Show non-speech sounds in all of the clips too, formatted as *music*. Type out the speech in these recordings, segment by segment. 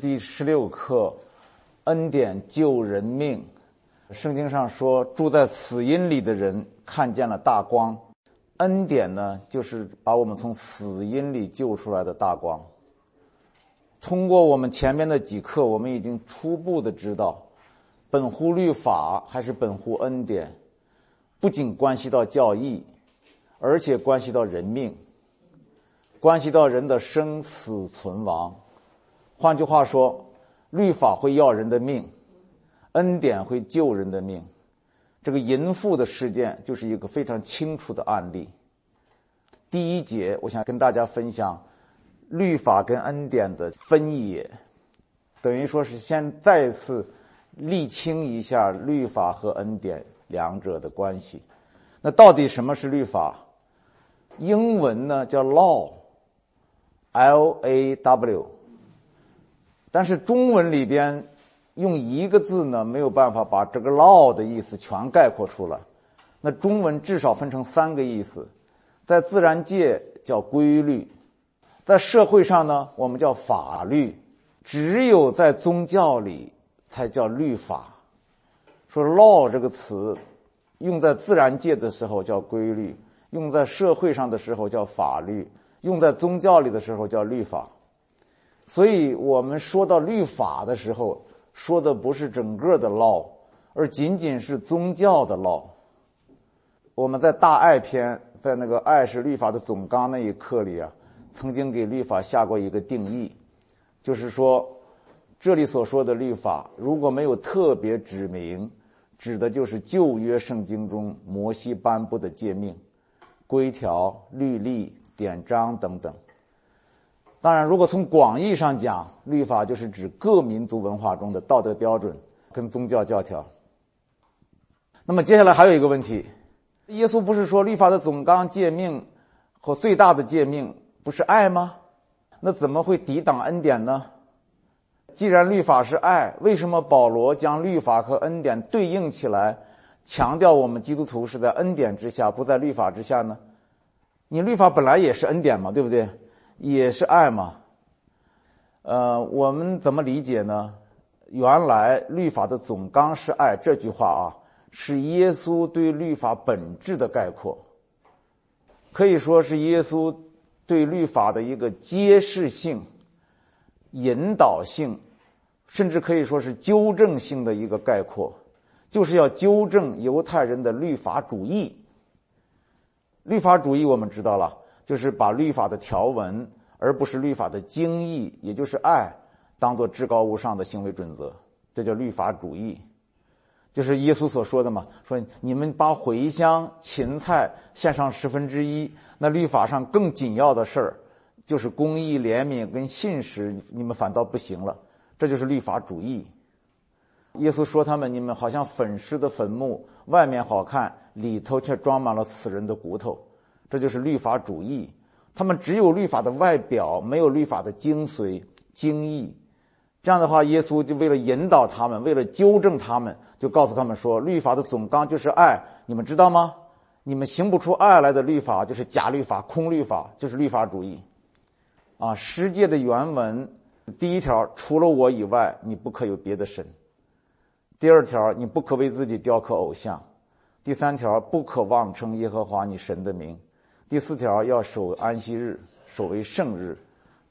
第十六课，恩典救人命。圣经上说，住在死荫里的人看见了大光。恩典呢，就是把我们从死荫里救出来的大光。通过我们前面的几课，我们已经初步的知道，本乎律法还是本乎恩典，不仅关系到教义，而且关系到人命，关系到人的生死存亡。换句话说，律法会要人的命，恩典会救人的命。这个淫妇的事件就是一个非常清楚的案例。第一节，我想跟大家分享律法跟恩典的分野，等于说是先再次厘清一下律法和恩典两者的关系。那到底什么是律法？英文呢叫 law，L A W。但是中文里边用一个字呢，没有办法把这个 “law” 的意思全概括出来。那中文至少分成三个意思：在自然界叫规律，在社会上呢，我们叫法律；只有在宗教里才叫律法。说 “law” 这个词用在自然界的时候叫规律，用在社会上的时候叫法律，用在宗教里的时候叫律法。所以我们说到律法的时候，说的不是整个的 law，而仅仅是宗教的 law。我们在大爱篇，在那个爱是律法的总纲那一课里啊，曾经给律法下过一个定义，就是说，这里所说的律法，如果没有特别指明，指的就是旧约圣经中摩西颁布的诫命、规条、律例、典章等等。当然，如果从广义上讲，律法就是指各民族文化中的道德标准跟宗教教条。那么接下来还有一个问题：耶稣不是说律法的总纲诫命和最大的诫命不是爱吗？那怎么会抵挡恩典呢？既然律法是爱，为什么保罗将律法和恩典对应起来，强调我们基督徒是在恩典之下，不在律法之下呢？你律法本来也是恩典嘛，对不对？也是爱嘛？呃，我们怎么理解呢？原来律法的总纲是爱这句话啊，是耶稣对律法本质的概括，可以说是耶稣对律法的一个揭示性、引导性，甚至可以说是纠正性的一个概括，就是要纠正犹太人的律法主义。律法主义我们知道了。就是把律法的条文，而不是律法的精义，也就是爱，当做至高无上的行为准则，这叫律法主义。就是耶稣所说的嘛，说你们把茴香、芹菜献上十分之一，那律法上更紧要的事儿，就是公义、怜悯跟信实，你们反倒不行了，这就是律法主义。耶稣说他们，你们好像粉饰的坟墓，外面好看，里头却装满了死人的骨头。这就是律法主义，他们只有律法的外表，没有律法的精髓、精义。这样的话，耶稣就为了引导他们，为了纠正他们，就告诉他们说：律法的总纲就是爱，你们知道吗？你们行不出爱来的律法，就是假律法、空律法，就是律法主义。啊，世界的原文第一条，除了我以外，你不可有别的神；第二条，你不可为自己雕刻偶像；第三条，不可妄称耶和华你神的名。第四条要守安息日，守为圣日；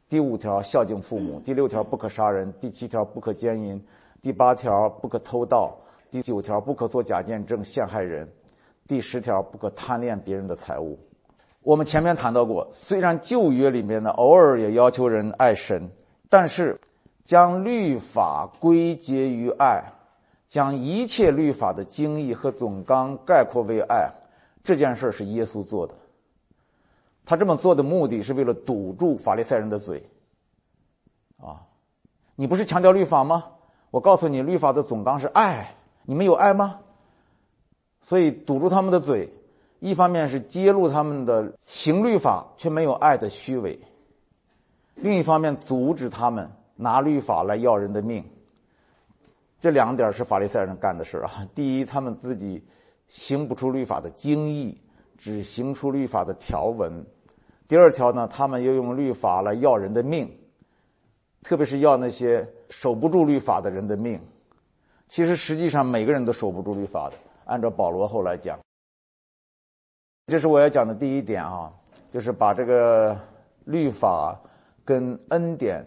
第五条孝敬父母；第六条不可杀人；第七条不可奸淫；第八条不可偷盗；第九条不可做假见证陷害人；第十条不可贪恋别人的财物。我们前面谈到过，虽然旧约里面呢偶尔也要求人爱神，但是将律法归结于爱，将一切律法的精义和总纲概括为爱，这件事是耶稣做的。他这么做的目的是为了堵住法利赛人的嘴，啊，你不是强调律法吗？我告诉你，律法的总纲是爱，你们有爱吗？所以堵住他们的嘴，一方面是揭露他们的行律法却没有爱的虚伪，另一方面阻止他们拿律法来要人的命。这两点是法利赛人干的事啊。第一，他们自己行不出律法的精义，只行出律法的条文。第二条呢，他们又用律法来要人的命，特别是要那些守不住律法的人的命。其实实际上每个人都守不住律法的。按照保罗后来讲，这是我要讲的第一点啊，就是把这个律法跟恩典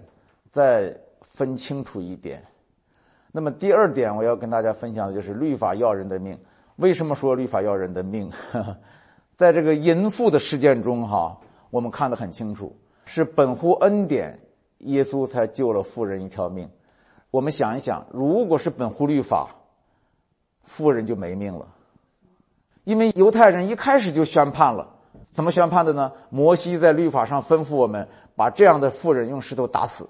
再分清楚一点。那么第二点我要跟大家分享的就是律法要人的命。为什么说律法要人的命？*laughs* 在这个淫妇的事件中，哈，我们看得很清楚，是本乎恩典，耶稣才救了富人一条命。我们想一想，如果是本乎律法，富人就没命了。因为犹太人一开始就宣判了，怎么宣判的呢？摩西在律法上吩咐我们，把这样的富人用石头打死。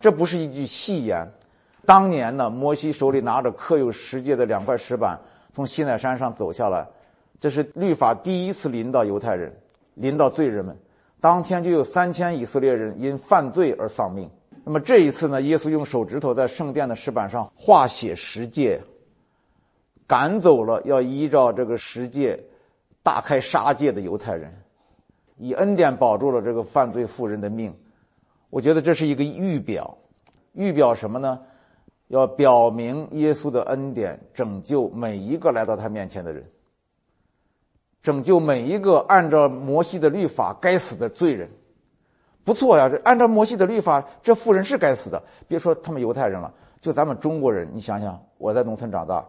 这不是一句戏言。当年呢，摩西手里拿着刻有十诫的两块石板，从西奈山上走下来，这是律法第一次临到犹太人，临到罪人们。当天就有三千以色列人因犯罪而丧命。那么这一次呢，耶稣用手指头在圣殿的石板上画写十诫，赶走了要依照这个十诫大开杀戒的犹太人，以恩典保住了这个犯罪妇人的命。我觉得这是一个预表，预表什么呢？要表明耶稣的恩典，拯救每一个来到他面前的人，拯救每一个按照摩西的律法该死的罪人。不错呀，这按照摩西的律法，这妇人是该死的。别说他们犹太人了，就咱们中国人，你想想，我在农村长大，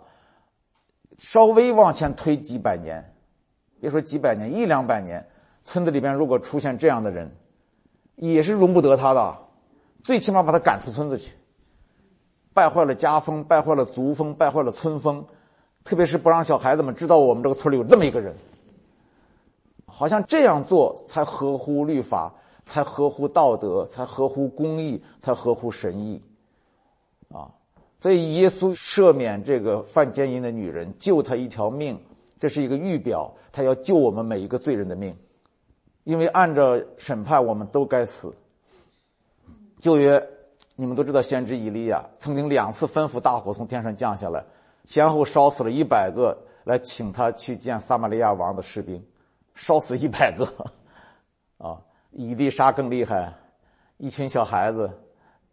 稍微往前推几百年，别说几百年，一两百年，村子里边如果出现这样的人，也是容不得他的，最起码把他赶出村子去。败坏了家风，败坏了族风，败坏了村风，特别是不让小孩子们知道我们这个村里有这么一个人。好像这样做才合乎律法，才合乎道德，才合乎公义，才合乎神意。啊，所以耶稣赦免这个犯奸淫的女人，救她一条命，这是一个预表，他要救我们每一个罪人的命，因为按照审判，我们都该死。旧约。你们都知道，先知以利亚曾经两次吩咐大火从天上降下来，先后烧死了一百个来请他去见撒玛利亚王的士兵，烧死一百个。*laughs* 啊，以利沙更厉害，一群小孩子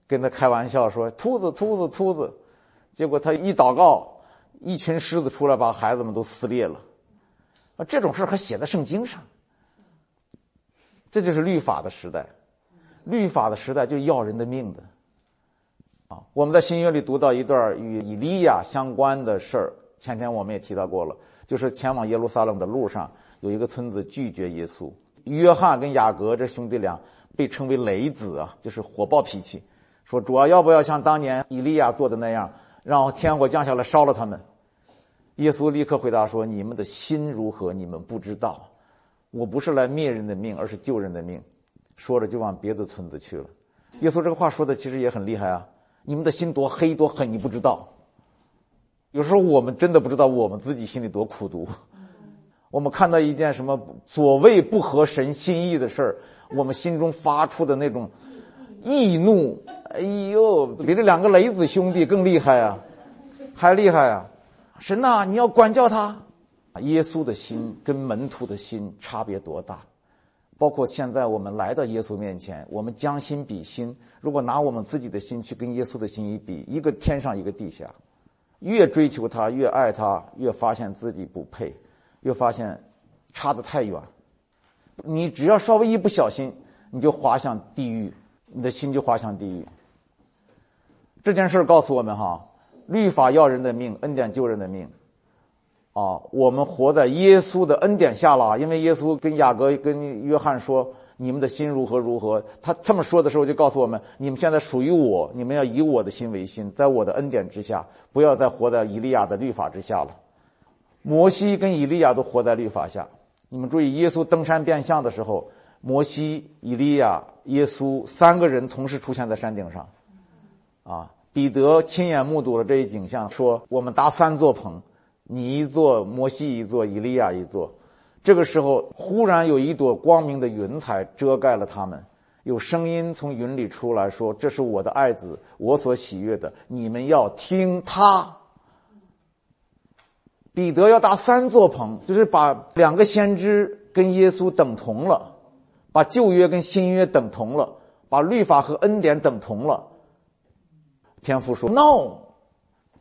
跟他开玩笑说：“秃子，秃子，秃子。”结果他一祷告，一群狮子出来把孩子们都撕裂了。啊，这种事还写在圣经上。这就是律法的时代，律法的时代就要人的命的。啊我们在新约里读到一段与以利亚相关的事儿，前天我们也提到过了，就是前往耶路撒冷的路上，有一个村子拒绝耶稣。约翰跟雅各这兄弟俩被称为雷子啊，就是火爆脾气，说主要要不要像当年以利亚做的那样，让天火降下来烧了他们？耶稣立刻回答说：“你们的心如何，你们不知道。我不是来灭人的命，而是救人的命。”说着就往别的村子去了。耶稣这个话说的其实也很厉害啊。你们的心多黑多狠，你不知道。有时候我们真的不知道我们自己心里多苦毒。我们看到一件什么所谓不合神心意的事儿，我们心中发出的那种易怒，哎呦，比这两个雷子兄弟更厉害啊，还厉害啊！神呐，你要管教他。耶稣的心跟门徒的心差别多大？包括现在我们来到耶稣面前，我们将心比心。如果拿我们自己的心去跟耶稣的心一比，一个天上一个地下，越追求他，越爱他，越发现自己不配，又发现差得太远。你只要稍微一不小心，你就滑向地狱，你的心就滑向地狱。这件事告诉我们：哈，律法要人的命，恩典救人的命。啊，我们活在耶稣的恩典下了，因为耶稣跟雅各、跟约翰说：“你们的心如何如何。”他这么说的时候，就告诉我们：你们现在属于我，你们要以我的心为心，在我的恩典之下，不要再活在以利亚的律法之下了。摩西跟以利亚都活在律法下。你们注意，耶稣登山变相的时候，摩西、以利亚、耶稣三个人同时出现在山顶上。啊，彼得亲眼目睹了这一景象，说：“我们搭三座棚。”你一座，摩西一座，以利亚一座。这个时候，忽然有一朵光明的云彩遮盖了他们。有声音从云里出来说：“这是我的爱子，我所喜悦的，你们要听他。”彼得要搭三座棚，就是把两个先知跟耶稣等同了，把旧约跟新约等同了，把律法和恩典等同了。天父说：“No，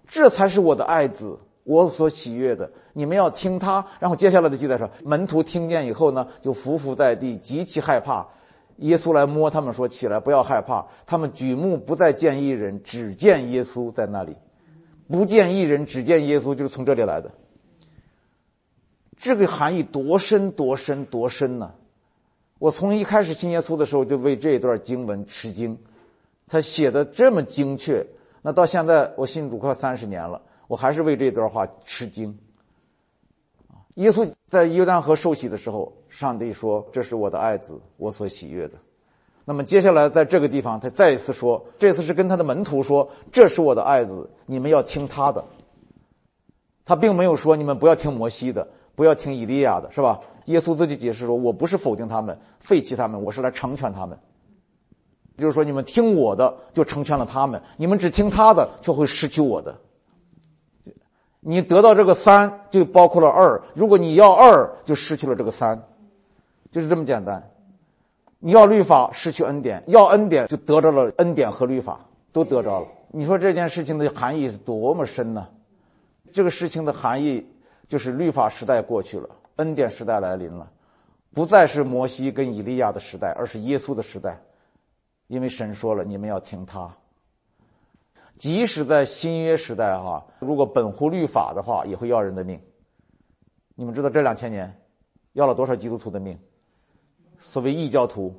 这才是我的爱子，我所喜悦的。你们要听他。”然后接下来的记载说，门徒听见以后呢，就伏伏在地，极其害怕。耶稣来摸他们说：“起来，不要害怕。”他们举目不再见一人，只见耶稣在那里。不见一人，只见耶稣，就是从这里来的。这个含义多深，多深，多深呢？我从一开始信耶稣的时候，就为这一段经文吃惊。他写的这么精确，那到现在我信主快三十年了，我还是为这段话吃惊。耶稣在约旦河受洗的时候，上帝说：“这是我的爱子，我所喜悦的。”那么接下来在这个地方，他再一次说，这次是跟他的门徒说：“这是我的爱子，你们要听他的。”他并没有说你们不要听摩西的，不要听以利亚的，是吧？耶稣自己解释说：“我不是否定他们、废弃他们，我是来成全他们。”就是说，你们听我的，就成全了他们；你们只听他的，就会失去我的。你得到这个三，就包括了二；如果你要二，就失去了这个三，就是这么简单。你要律法失去恩典，要恩典就得着了恩典和律法都得着了。你说这件事情的含义是多么深呢？这个事情的含义就是律法时代过去了，恩典时代来临了，不再是摩西跟以利亚的时代，而是耶稣的时代。因为神说了，你们要听他。即使在新约时代哈，如果本乎律法的话，也会要人的命。你们知道这两千年要了多少基督徒的命？所谓异教徒、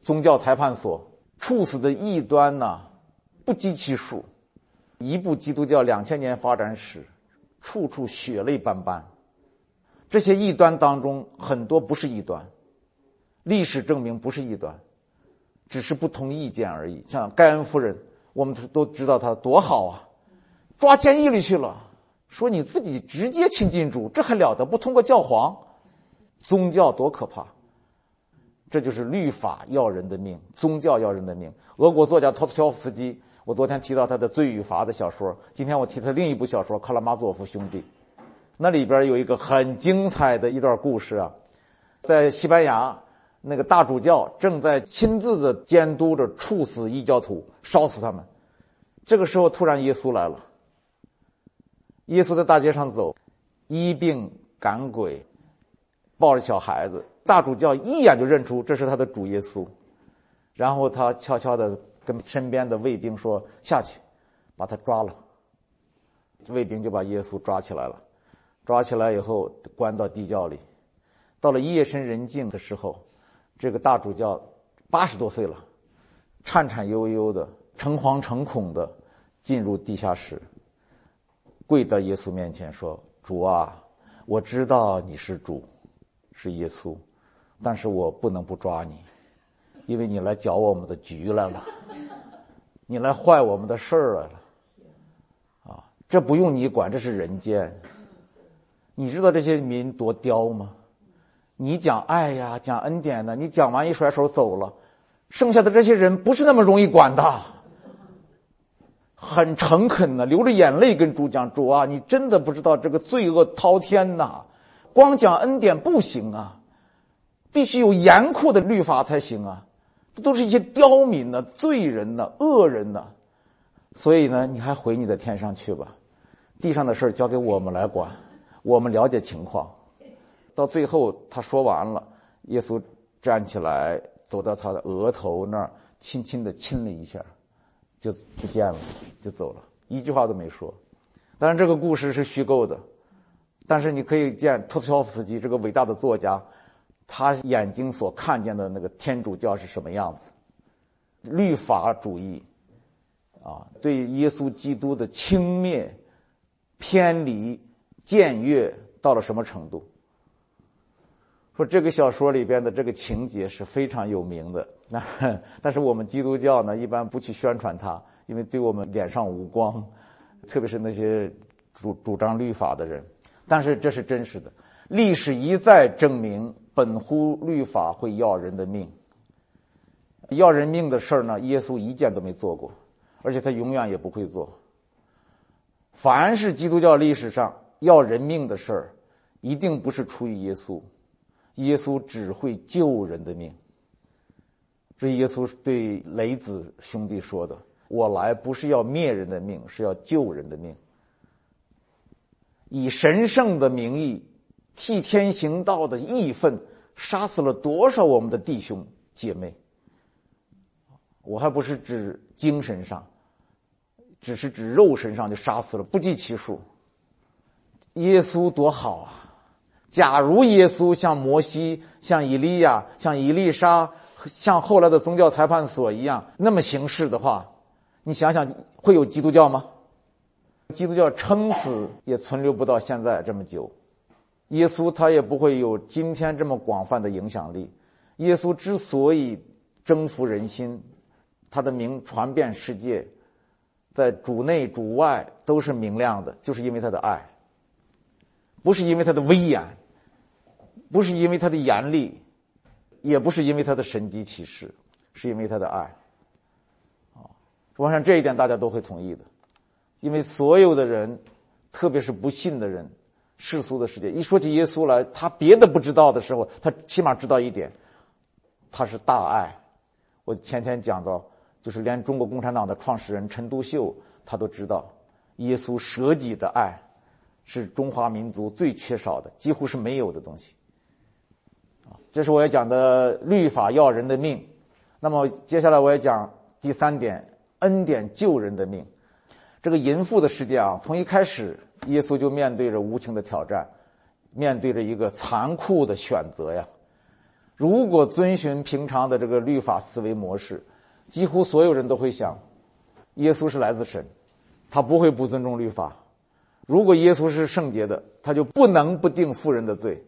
宗教裁判所处死的异端呐，不计其数。一部基督教两千年发展史，处处血泪斑斑。这些异端当中，很多不是异端，历史证明不是异端，只是不同意见而已。像盖恩夫人，我们都知道她多好啊，抓监狱里去了，说你自己直接亲近主，这还了得？不通过教皇，宗教多可怕！这就是律法要人的命，宗教要人的命。俄国作家托斯乔夫斯基，我昨天提到他的《罪与罚》的小说，今天我提他另一部小说《卡拉马佐夫兄弟》，那里边有一个很精彩的一段故事啊，在西班牙，那个大主教正在亲自的监督着处死异教徒，烧死他们。这个时候，突然耶稣来了。耶稣在大街上走，医病赶鬼，抱着小孩子。大主教一眼就认出这是他的主耶稣，然后他悄悄的跟身边的卫兵说：“下去，把他抓了。”卫兵就把耶稣抓起来了，抓起来以后关到地窖里。到了夜深人静的时候，这个大主教八十多岁了，颤颤悠悠的、诚惶诚恐的进入地下室，跪在耶稣面前说：“主啊，我知道你是主，是耶稣。”但是我不能不抓你，因为你来搅我们的局来了，*laughs* 你来坏我们的事儿来了，啊，这不用你管，这是人间。你知道这些民多刁吗？你讲爱呀，讲恩典呢，你讲完一甩手走了，剩下的这些人不是那么容易管的，很诚恳的，流着眼泪跟主讲：主啊，你真的不知道这个罪恶滔天呐，光讲恩典不行啊。必须有严酷的律法才行啊！这都是一些刁民呢、罪人呢、恶人呢，所以呢，你还回你的天上去吧，地上的事交给我们来管，我们了解情况。到最后他说完了，耶稣站起来，走到他的额头那儿，轻轻的亲了一下，就不见了，就走了，一句话都没说。当然，这个故事是虚构的，但是你可以见托斯托夫斯基这个伟大的作家。他眼睛所看见的那个天主教是什么样子？律法主义，啊，对耶稣基督的轻蔑、偏离、僭越到了什么程度？说这个小说里边的这个情节是非常有名的，那 *laughs* 但是我们基督教呢，一般不去宣传它，因为对我们脸上无光，特别是那些主主张律法的人。但是这是真实的，历史一再证明。本乎律法会要人的命，要人命的事儿呢？耶稣一件都没做过，而且他永远也不会做。凡是基督教历史上要人命的事儿，一定不是出于耶稣，耶稣只会救人的命。这耶稣对雷子兄弟说的：“我来不是要灭人的命，是要救人的命。以神圣的名义，替天行道的义愤，杀死了多少我们的弟兄姐妹？我还不是指精神上，只是指肉身上就杀死了不计其数。耶稣多好啊！假如耶稣像摩西、像以利亚、像以利沙、像后来的宗教裁判所一样那么行事的话，你想想会有基督教吗？基督教撑死也存留不到现在这么久。耶稣他也不会有今天这么广泛的影响力。耶稣之所以征服人心，他的名传遍世界，在主内主外都是明亮的，就是因为他的爱，不是因为他的威严，不是因为他的严厉，也不是因为他的神迹启示，是因为他的爱。啊，我想这一点大家都会同意的，因为所有的人，特别是不信的人，世俗的世界一说起耶稣来，他别的不知道的时候，他起码知道一点，他是大爱。我前天讲到。就是连中国共产党的创始人陈独秀，他都知道，耶稣舍己的爱，是中华民族最缺少的，几乎是没有的东西。啊，这是我要讲的律法要人的命。那么接下来我要讲第三点，恩典救人的命。这个淫妇的世界啊，从一开始，耶稣就面对着无情的挑战，面对着一个残酷的选择呀。如果遵循平常的这个律法思维模式。几乎所有人都会想，耶稣是来自神，他不会不尊重律法。如果耶稣是圣洁的，他就不能不定妇人的罪。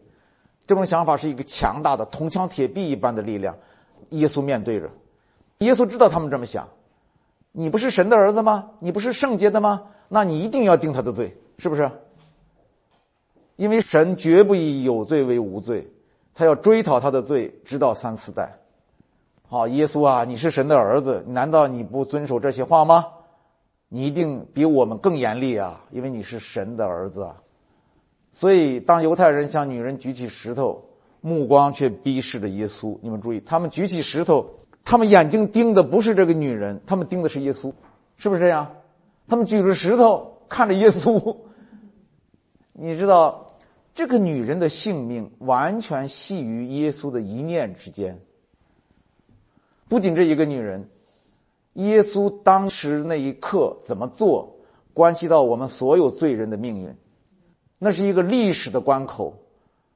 这种想法是一个强大的铜墙铁壁一般的力量。耶稣面对着，耶稣知道他们这么想。你不是神的儿子吗？你不是圣洁的吗？那你一定要定他的罪，是不是？因为神绝不以有罪为无罪，他要追讨他的罪，直到三四代。好，耶稣啊，你是神的儿子，难道你不遵守这些话吗？你一定比我们更严厉啊，因为你是神的儿子啊。所以，当犹太人向女人举起石头，目光却逼视着耶稣。你们注意，他们举起石头，他们眼睛盯的不是这个女人，他们盯的是耶稣，是不是这样？他们举着石头看着耶稣。你知道，这个女人的性命完全系于耶稣的一念之间。不仅这一个女人，耶稣当时那一刻怎么做，关系到我们所有罪人的命运。那是一个历史的关口。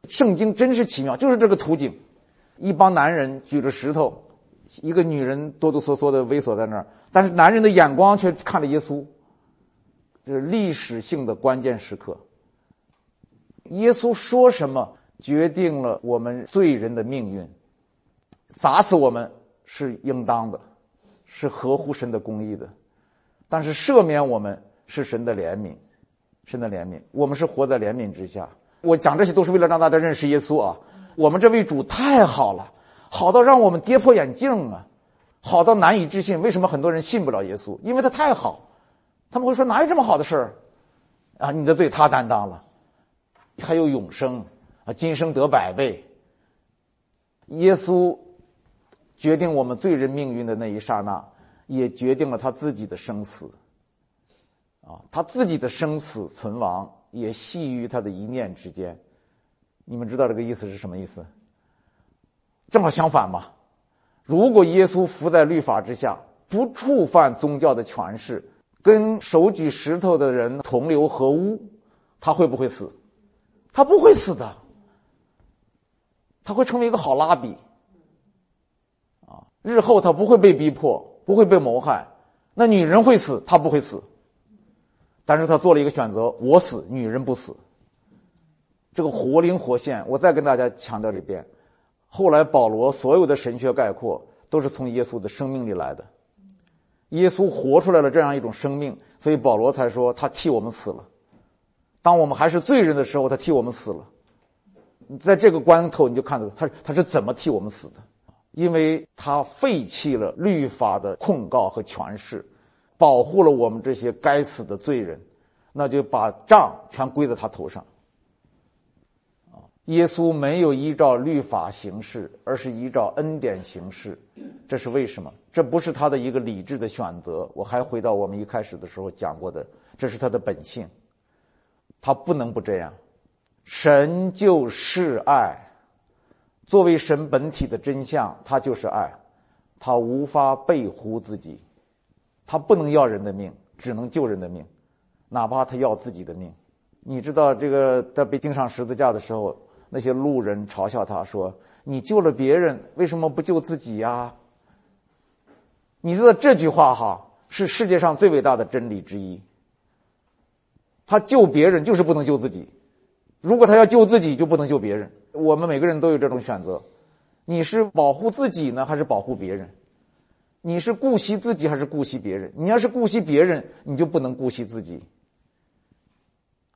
圣经真是奇妙，就是这个图景：一帮男人举着石头，一个女人哆哆嗦嗦的猥琐在那儿，但是男人的眼光却看着耶稣。这是历史性的关键时刻。耶稣说什么，决定了我们罪人的命运，砸死我们。是应当的，是合乎神的公义的，但是赦免我们是神的怜悯，神的怜悯，我们是活在怜悯之下。我讲这些都是为了让大家认识耶稣啊！我们这位主太好了，好到让我们跌破眼镜啊，好到难以置信。为什么很多人信不了耶稣？因为他太好，他们会说哪有这么好的事儿啊？你的罪他担当了，还有永生啊，今生得百倍。耶稣。决定我们罪人命运的那一刹那，也决定了他自己的生死。啊，他自己的生死存亡也系于他的一念之间。你们知道这个意思是什么意思？正好相反嘛。如果耶稣伏在律法之下，不触犯宗教的权势，跟手举石头的人同流合污，他会不会死？他不会死的。他会成为一个好拉比。啊日后他不会被逼迫，不会被谋害，那女人会死，他不会死。但是他做了一个选择，我死，女人不死。这个活灵活现，我再跟大家强调一遍。后来保罗所有的神学概括都是从耶稣的生命里来的，耶稣活出来了这样一种生命，所以保罗才说他替我们死了。当我们还是罪人的时候，他替我们死了。在这个关头，你就看到他他是怎么替我们死的。因为他废弃了律法的控告和权势，保护了我们这些该死的罪人，那就把账全归在他头上。啊，耶稣没有依照律法行事，而是依照恩典行事，这是为什么？这不是他的一个理智的选择。我还回到我们一开始的时候讲过的，这是他的本性，他不能不这样。神就是爱，作为神本体的真相，他就是爱，他无法背乎自己，他不能要人的命，只能救人的命，哪怕他要自己的命。你知道这个在被钉上十字架的时候，那些路人嘲笑他说：“你救了别人，为什么不救自己呀？”你知道这句话哈是世界上最伟大的真理之一。他救别人就是不能救自己，如果他要救自己，就不能救别人。我们每个人都有这种选择：你是保护自己呢，还是保护别人？你是顾惜自己还是顾惜别人？你要是顾惜别人，你就不能顾惜自己。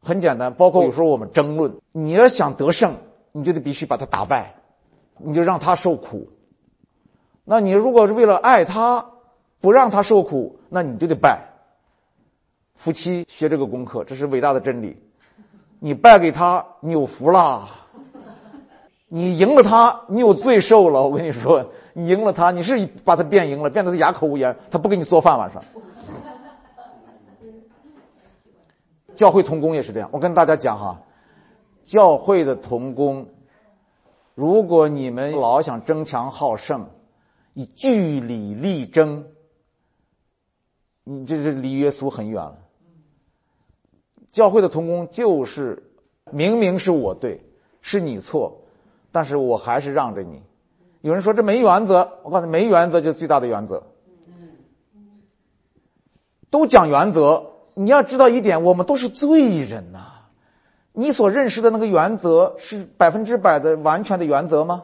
很简单，包括有时候我们争论，你要想得胜，你就得必须把他打败，你就让他受苦。那你如果是为了爱他，不让他受苦，那你就得败。夫妻学这个功课，这是伟大的真理。你败给他，你有福了；你赢了他，你有罪受了。我跟你说，你赢了他，你是把他变赢了，变得他哑口无言，他不给你做饭晚上。教会童工也是这样，我跟大家讲哈，教会的童工，如果你们老想争强好胜，以据理力争，你这是离耶稣很远了。教会的童工就是明明是我对，是你错，但是我还是让着你。有人说这没原则，我告诉你，没原则就是最大的原则。都讲原则。你要知道一点，我们都是罪人呐。你所认识的那个原则是百分之百的完全的原则吗？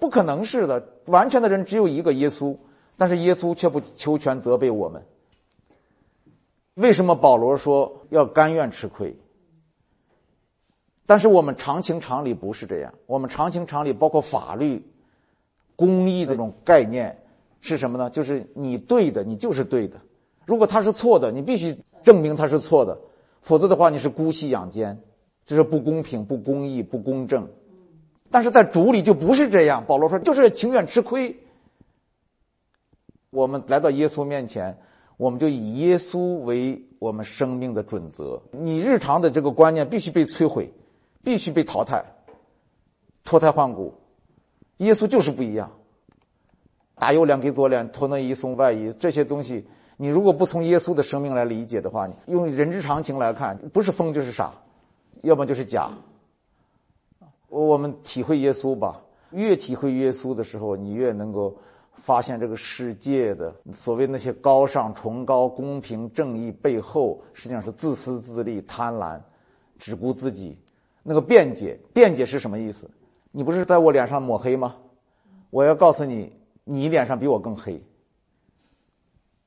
不可能是的。完全的人只有一个耶稣，但是耶稣却不求全责备我们。为什么保罗说要甘愿吃亏？但是我们常情常理不是这样。我们常情常理包括法律、公义这种概念是什么呢？就是你对的，你就是对的。如果他是错的，你必须证明他是错的，否则的话你是姑息养奸，这是不公平、不公义、不公正。但是在主里就不是这样。保罗说，就是情愿吃亏。我们来到耶稣面前，我们就以耶稣为我们生命的准则。你日常的这个观念必须被摧毁，必须被淘汰，脱胎换骨。耶稣就是不一样。打右脸给左脸，脱内衣送外衣，这些东西。你如果不从耶稣的生命来理解的话，用人之常情来看，不是疯就是傻，要么就是假。我们体会耶稣吧，越体会耶稣的时候，你越能够发现这个世界的所谓那些高尚、崇高、公平、正义背后，实际上是自私自利、贪婪、只顾自己。那个辩解，辩解是什么意思？你不是在我脸上抹黑吗？我要告诉你，你脸上比我更黑。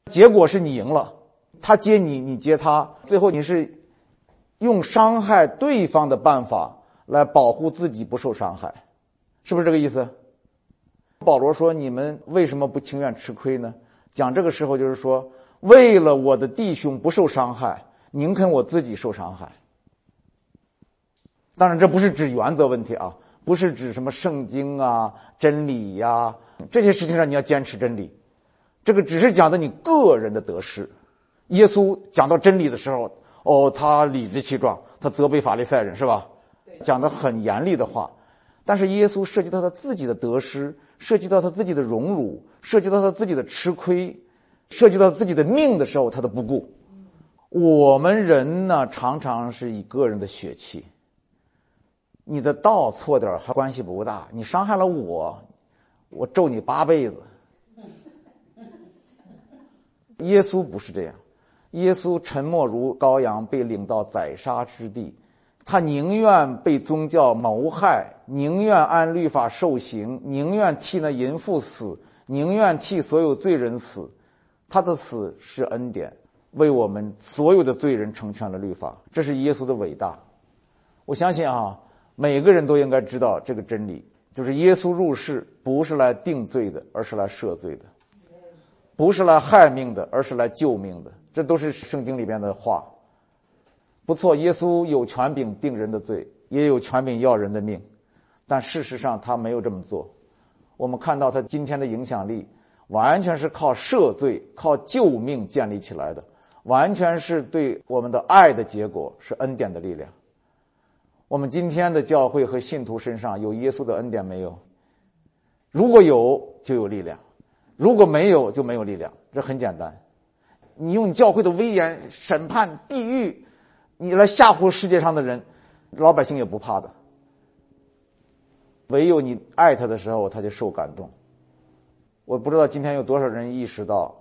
结果是你赢了，他接你，你接他，最后你是用伤害对方的办法来保护自己不受伤害，是不是这个意思？保罗说：“你们为什么不情愿吃亏呢？”讲这个时候就是说，为了我的弟兄不受伤害，宁肯我自己受伤害。当然，这不是指原则问题啊，不是指什么圣经啊、真理呀这些事情上你要坚持真理。这个只是讲的你个人的得失。耶稣讲到真理的时候，哦，他理直气壮，他责备法利赛人，是吧？讲的很严厉的话。但是耶稣涉及到他自己的得失，涉及到他自己的荣辱，涉及到他自己的吃亏，涉及到自己的命的时候，他都不顾。我们人呢，常常是以个人的血气。你的道错点还关系不大，你伤害了我，我咒你八辈子。耶稣不是这样，耶稣沉默如羔羊，被领到宰杀之地，他宁愿被宗教谋害，宁愿按律法受刑，宁愿替那淫妇死，宁愿替所有罪人死，他的死是恩典，为我们所有的罪人成全了律法，这是耶稣的伟大。我相信啊，每个人都应该知道这个真理，就是耶稣入世不是来定罪的，而是来赦罪的。不是来害命的，而是来救命的。这都是圣经里边的话。不错，耶稣有权柄定人的罪，也有权柄要人的命，但事实上他没有这么做。我们看到他今天的影响力，完全是靠赦罪、靠救命建立起来的，完全是对我们的爱的结果，是恩典的力量。我们今天的教会和信徒身上有耶稣的恩典没有？如果有，就有力量；如果没有，就没有力量。这很简单。你用教会的威严审判地狱，你来吓唬世界上的人，老百姓也不怕的。唯有你爱他的时候，他就受感动。我不知道今天有多少人意识到，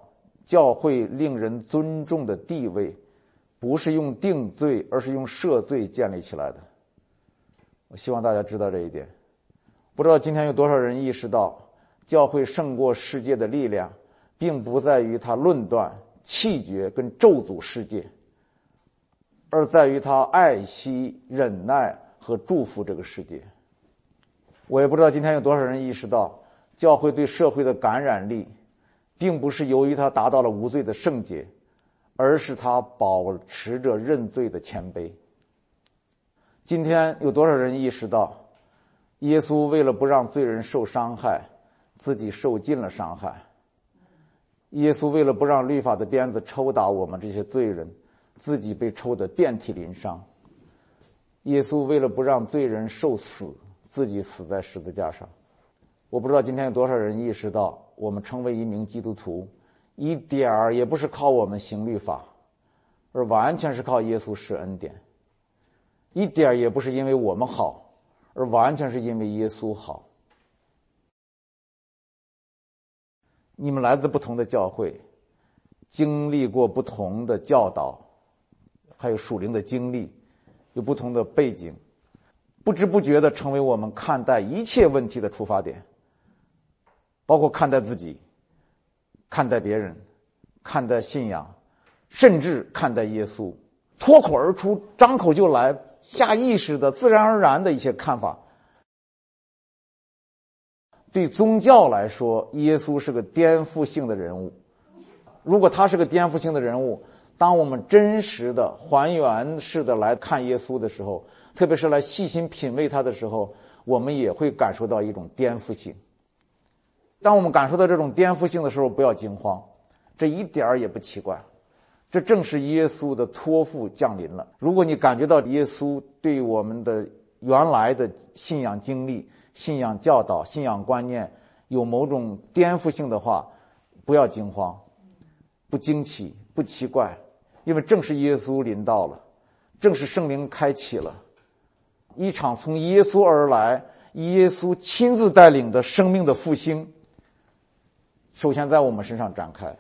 教会令人尊重的地位，不是用定罪，而是用赦罪建立起来的。我希望大家知道这一点。不知道今天有多少人意识到，教会胜过世界的力量，并不在于他论断、气绝跟咒诅世界，而在于他爱惜、忍耐和祝福这个世界。我也不知道今天有多少人意识到，教会对社会的感染力，并不是由于他达到了无罪的圣洁，而是他保持着认罪的谦卑。今天有多少人意识到，耶稣为了不让罪人受伤害，自己受尽了伤害；耶稣为了不让律法的鞭子抽打我们这些罪人，自己被抽得遍体鳞伤；耶稣为了不让罪人受死。自己死在十字架上，我不知道今天有多少人意识到，我们成为一名基督徒，一点儿也不是靠我们行律法，而完全是靠耶稣施恩典；一点儿也不是因为我们好，而完全是因为耶稣好。你们来自不同的教会，经历过不同的教导，还有属灵的经历，有不同的背景。不知不觉的成为我们看待一切问题的出发点，包括看待自己、看待别人、看待信仰，甚至看待耶稣，脱口而出、张口就来、下意识的、自然而然的一些看法。对宗教来说，耶稣是个颠覆性的人物。如果他是个颠覆性的人物，当我们真实的、还原式的来看耶稣的时候，特别是来细心品味他的时候，我们也会感受到一种颠覆性。当我们感受到这种颠覆性的时候，不要惊慌，这一点儿也不奇怪。这正是耶稣的托付降临了。如果你感觉到耶稣对我们的原来的信仰经历、信仰教导、信仰观念有某种颠覆性的话，不要惊慌，不惊奇，不奇怪，因为正是耶稣临到了，正是圣灵开启了。一场从耶稣而来、耶稣亲自带领的生命的复兴，首先在我们身上展开。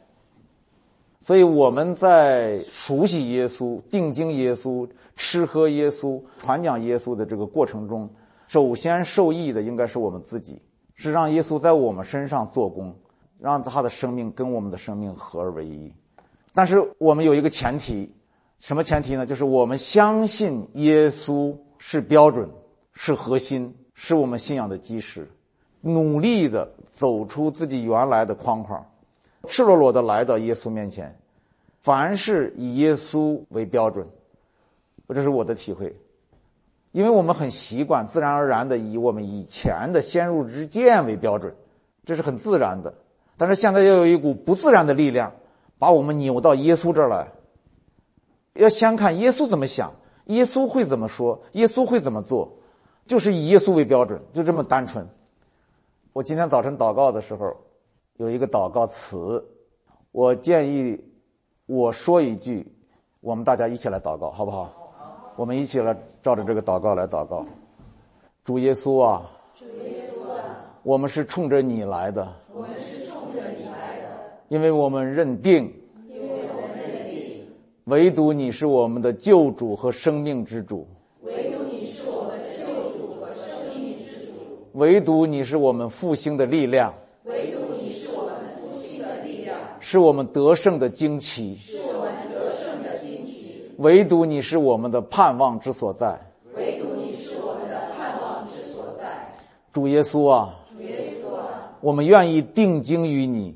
所以我们在熟悉耶稣、定睛耶稣、吃喝耶稣、传讲耶稣的这个过程中，首先受益的应该是我们自己，是让耶稣在我们身上做工，让他的生命跟我们的生命合而为一。但是我们有一个前提，什么前提呢？就是我们相信耶稣。是标准，是核心，是我们信仰的基石。努力的走出自己原来的框框，赤裸裸的来到耶稣面前。凡是以耶稣为标准，这是我的体会。因为我们很习惯，自然而然的以我们以前的先入之见为标准，这是很自然的。但是现在又有一股不自然的力量，把我们扭到耶稣这儿来。要先看耶稣怎么想。耶稣会怎么说？耶稣会怎么做？就是以耶稣为标准，就这么单纯。我今天早晨祷告的时候，有一个祷告词，我建议我说一句，我们大家一起来祷告，好不好？我们一起来照着这个祷告来祷告。主耶稣啊，主耶稣啊，我们是冲着你来的，因为我们认定，因为我们认定。唯独你是我们的救主和生命之主。唯独你是我们的救主和生命之主。唯独你是我们复兴的力量。唯独你是我们复兴的力量。是我们得胜的惊奇。是我们得胜的惊奇。唯独你是我们的盼望之所在。唯独你是我们的盼望之所在。主耶稣啊！主耶稣啊！我们愿意定睛于你。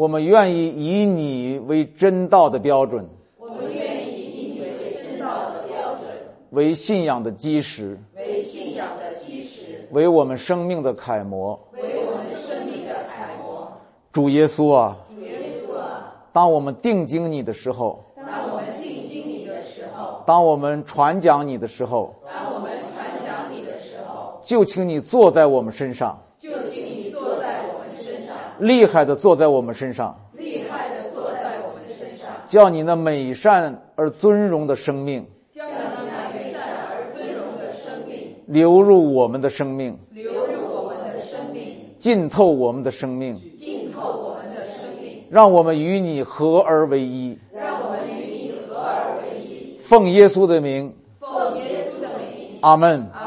我们愿意以你为真道的标准。我们愿意以你为真道的标准。为信仰的基石。为信仰的基石。为我们生命的楷模。为我们生命的楷模主耶稣啊，主耶稣啊，当我们定睛你的时候，当我们定睛你的时候，当我们传讲你的时候，当我们传讲你的时候，就请你坐在我们身上，就请你坐在我们身上，厉害的坐在我们身上，厉害的坐在我们身上，叫你那美善而尊荣的生命。叫你那美善而尊荣的生命。流入我们的生命，流入我们的生命，浸透我们的生命，浸透我们的生命，让我们与你合而为一。让我们与你合而为一。奉耶稣的名，奉耶稣的名，阿门。阿